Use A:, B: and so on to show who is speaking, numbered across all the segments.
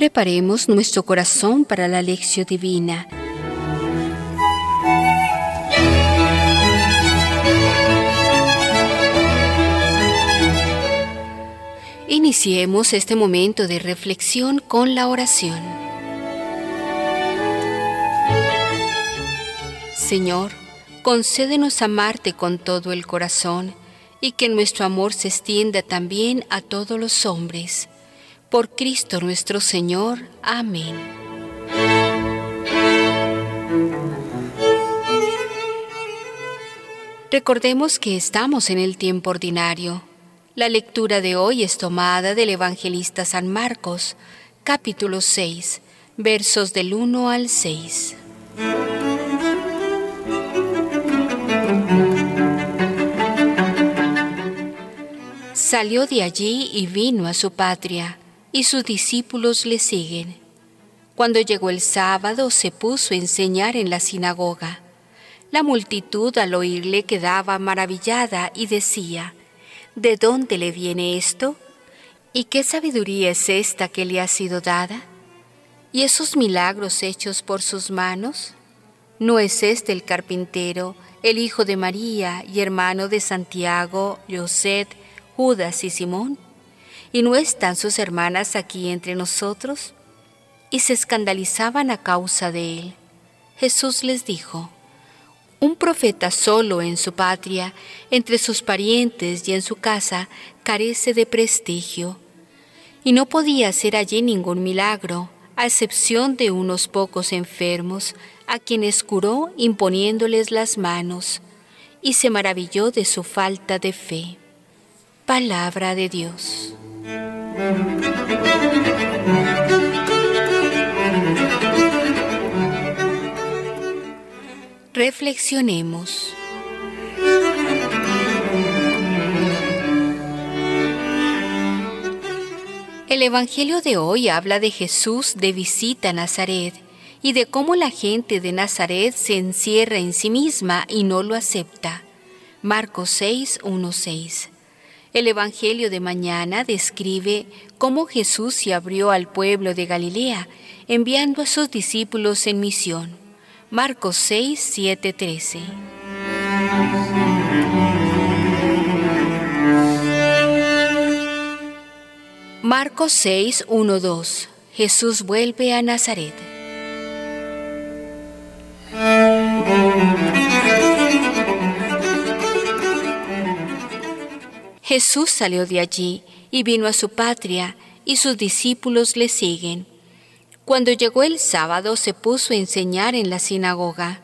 A: Preparemos nuestro corazón para la lección divina. Iniciemos este momento de reflexión con la oración. Señor, concédenos amarte con todo el corazón y que nuestro amor se extienda también a todos los hombres. Por Cristo nuestro Señor. Amén. Recordemos que estamos en el tiempo ordinario. La lectura de hoy es tomada del evangelista San Marcos, capítulo 6, versos del 1 al 6. Salió de allí y vino a su patria, y sus discípulos le siguen. Cuando llegó el sábado se puso a enseñar en la sinagoga. La multitud al oírle quedaba maravillada y decía, ¿De dónde le viene esto? ¿Y qué sabiduría es esta que le ha sido dada? ¿Y esos milagros hechos por sus manos? ¿No es este el carpintero, el hijo de María y hermano de Santiago, José, Judas y Simón? ¿Y no están sus hermanas aquí entre nosotros? Y se escandalizaban a causa de él. Jesús les dijo, un profeta solo en su patria, entre sus parientes y en su casa, carece de prestigio. Y no podía hacer allí ningún milagro, a excepción de unos pocos enfermos, a quienes curó imponiéndoles las manos, y se maravilló de su falta de fe. Palabra de Dios. Reflexionemos. El Evangelio de hoy habla de Jesús de visita a Nazaret y de cómo la gente de Nazaret se encierra en sí misma y no lo acepta. Marcos 6, 1, 6. El Evangelio de mañana describe cómo Jesús se abrió al pueblo de Galilea, enviando a sus discípulos en misión. Marcos 6, 7, 13. Marcos 6, 1, 2. Jesús vuelve a Nazaret. Jesús salió de allí y vino a su patria, y sus discípulos le siguen. Cuando llegó el sábado se puso a enseñar en la sinagoga.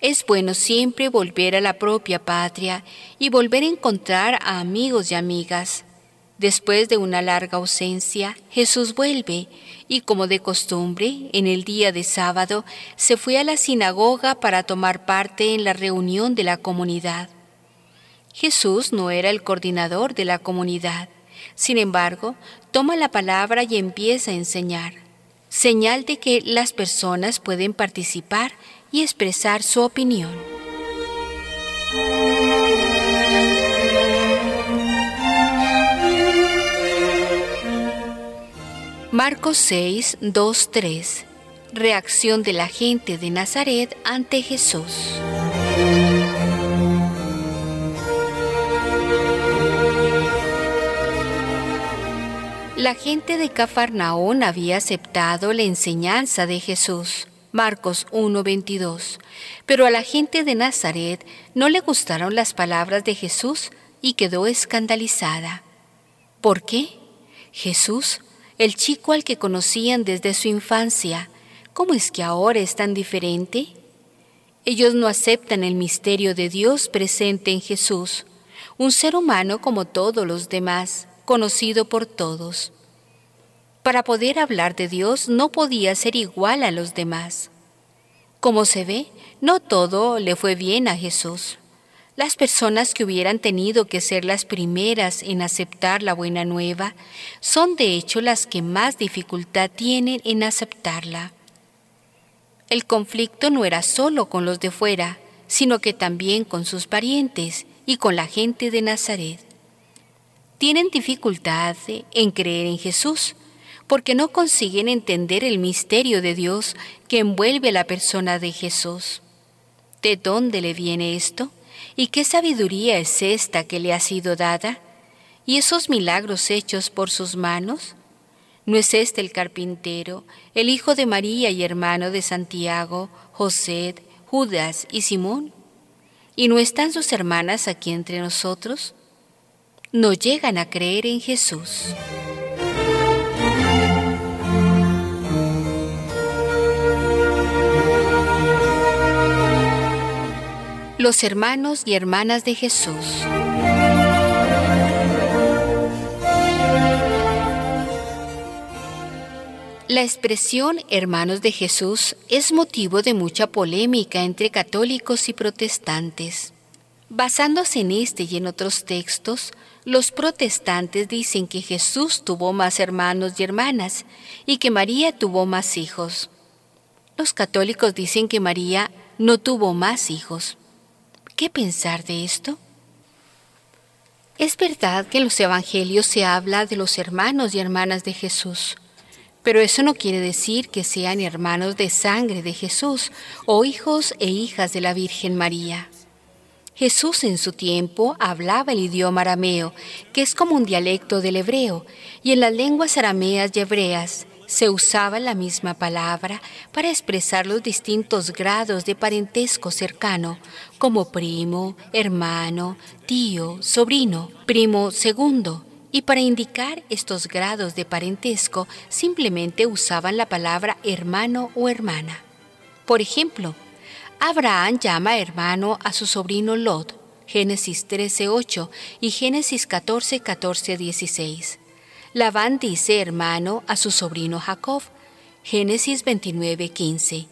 A: Es bueno siempre volver a la propia patria y volver a encontrar a amigos y amigas. Después de una larga ausencia, Jesús vuelve y como de costumbre, en el día de sábado, se fue a la sinagoga para tomar parte en la reunión de la comunidad. Jesús no era el coordinador de la comunidad. Sin embargo, toma la palabra y empieza a enseñar, señal de que las personas pueden participar y expresar su opinión. Marcos 6, 2, 3. Reacción de la gente de Nazaret ante Jesús. La gente de Cafarnaón había aceptado la enseñanza de Jesús. Marcos 1:22. Pero a la gente de Nazaret no le gustaron las palabras de Jesús y quedó escandalizada. ¿Por qué? Jesús, el chico al que conocían desde su infancia, ¿cómo es que ahora es tan diferente? Ellos no aceptan el misterio de Dios presente en Jesús, un ser humano como todos los demás conocido por todos. Para poder hablar de Dios no podía ser igual a los demás. Como se ve, no todo le fue bien a Jesús. Las personas que hubieran tenido que ser las primeras en aceptar la buena nueva son de hecho las que más dificultad tienen en aceptarla. El conflicto no era solo con los de fuera, sino que también con sus parientes y con la gente de Nazaret tienen dificultad en creer en Jesús, porque no consiguen entender el misterio de Dios que envuelve a la persona de Jesús. ¿De dónde le viene esto? ¿Y qué sabiduría es esta que le ha sido dada? ¿Y esos milagros hechos por sus manos? ¿No es este el carpintero, el hijo de María y hermano de Santiago, José, Judas y Simón? ¿Y no están sus hermanas aquí entre nosotros? No llegan a creer en Jesús. Los hermanos y hermanas de Jesús. La expresión hermanos de Jesús es motivo de mucha polémica entre católicos y protestantes. Basándose en este y en otros textos, los protestantes dicen que Jesús tuvo más hermanos y hermanas y que María tuvo más hijos. Los católicos dicen que María no tuvo más hijos. ¿Qué pensar de esto? Es verdad que en los evangelios se habla de los hermanos y hermanas de Jesús, pero eso no quiere decir que sean hermanos de sangre de Jesús o hijos e hijas de la Virgen María. Jesús en su tiempo hablaba el idioma arameo, que es como un dialecto del hebreo, y en las lenguas arameas y hebreas se usaba la misma palabra para expresar los distintos grados de parentesco cercano, como primo, hermano, tío, sobrino, primo segundo, y para indicar estos grados de parentesco simplemente usaban la palabra hermano o hermana. Por ejemplo, Abraham llama hermano a su sobrino Lot, Génesis 13:8 y Génesis 14, 14, 16. Labán dice hermano a su sobrino Jacob, Génesis 29, 15.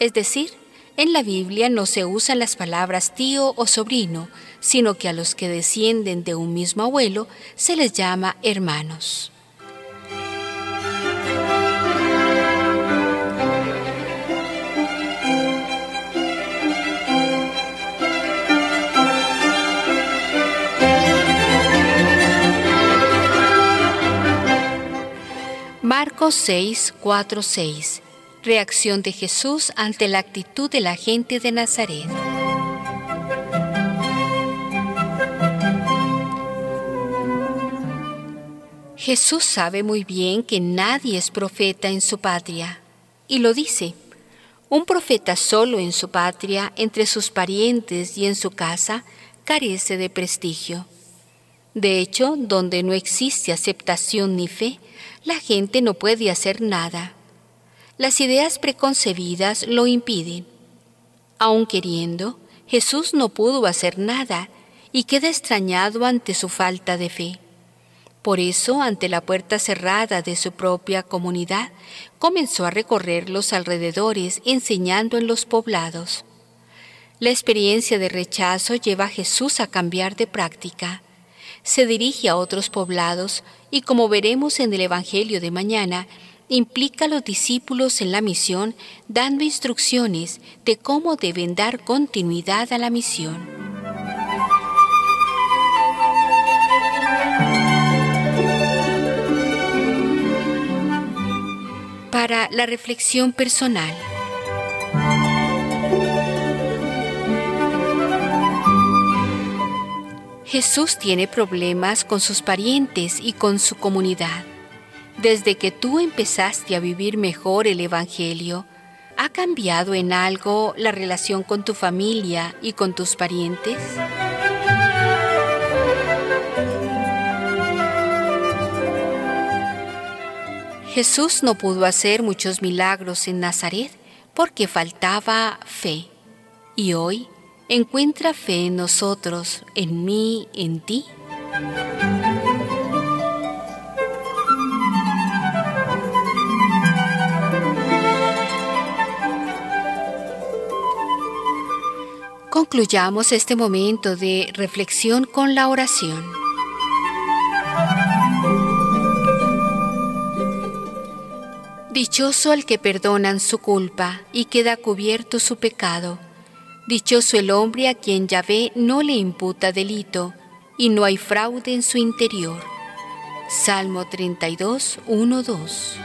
A: Es decir, en la Biblia no se usan las palabras tío o sobrino, sino que a los que descienden de un mismo abuelo se les llama hermanos. Marcos 6, 4, 6 Reacción de Jesús ante la actitud de la gente de Nazaret. Jesús sabe muy bien que nadie es profeta en su patria, y lo dice. Un profeta solo en su patria, entre sus parientes y en su casa, carece de prestigio. De hecho, donde no existe aceptación ni fe, la gente no puede hacer nada. Las ideas preconcebidas lo impiden. Aun queriendo, Jesús no pudo hacer nada y queda extrañado ante su falta de fe. Por eso, ante la puerta cerrada de su propia comunidad, comenzó a recorrer los alrededores enseñando en los poblados. La experiencia de rechazo lleva a Jesús a cambiar de práctica. Se dirige a otros poblados y como veremos en el Evangelio de mañana, implica a los discípulos en la misión dando instrucciones de cómo deben dar continuidad a la misión. Para la reflexión personal. Jesús tiene problemas con sus parientes y con su comunidad. Desde que tú empezaste a vivir mejor el Evangelio, ¿ha cambiado en algo la relación con tu familia y con tus parientes? Jesús no pudo hacer muchos milagros en Nazaret porque faltaba fe. Y hoy encuentra fe en nosotros, en mí, en ti. Concluyamos este momento de reflexión con la oración. Dichoso el que perdonan su culpa y queda cubierto su pecado. Dichoso el hombre a quien Yahvé no le imputa delito y no hay fraude en su interior. Salmo 32, 1, 2.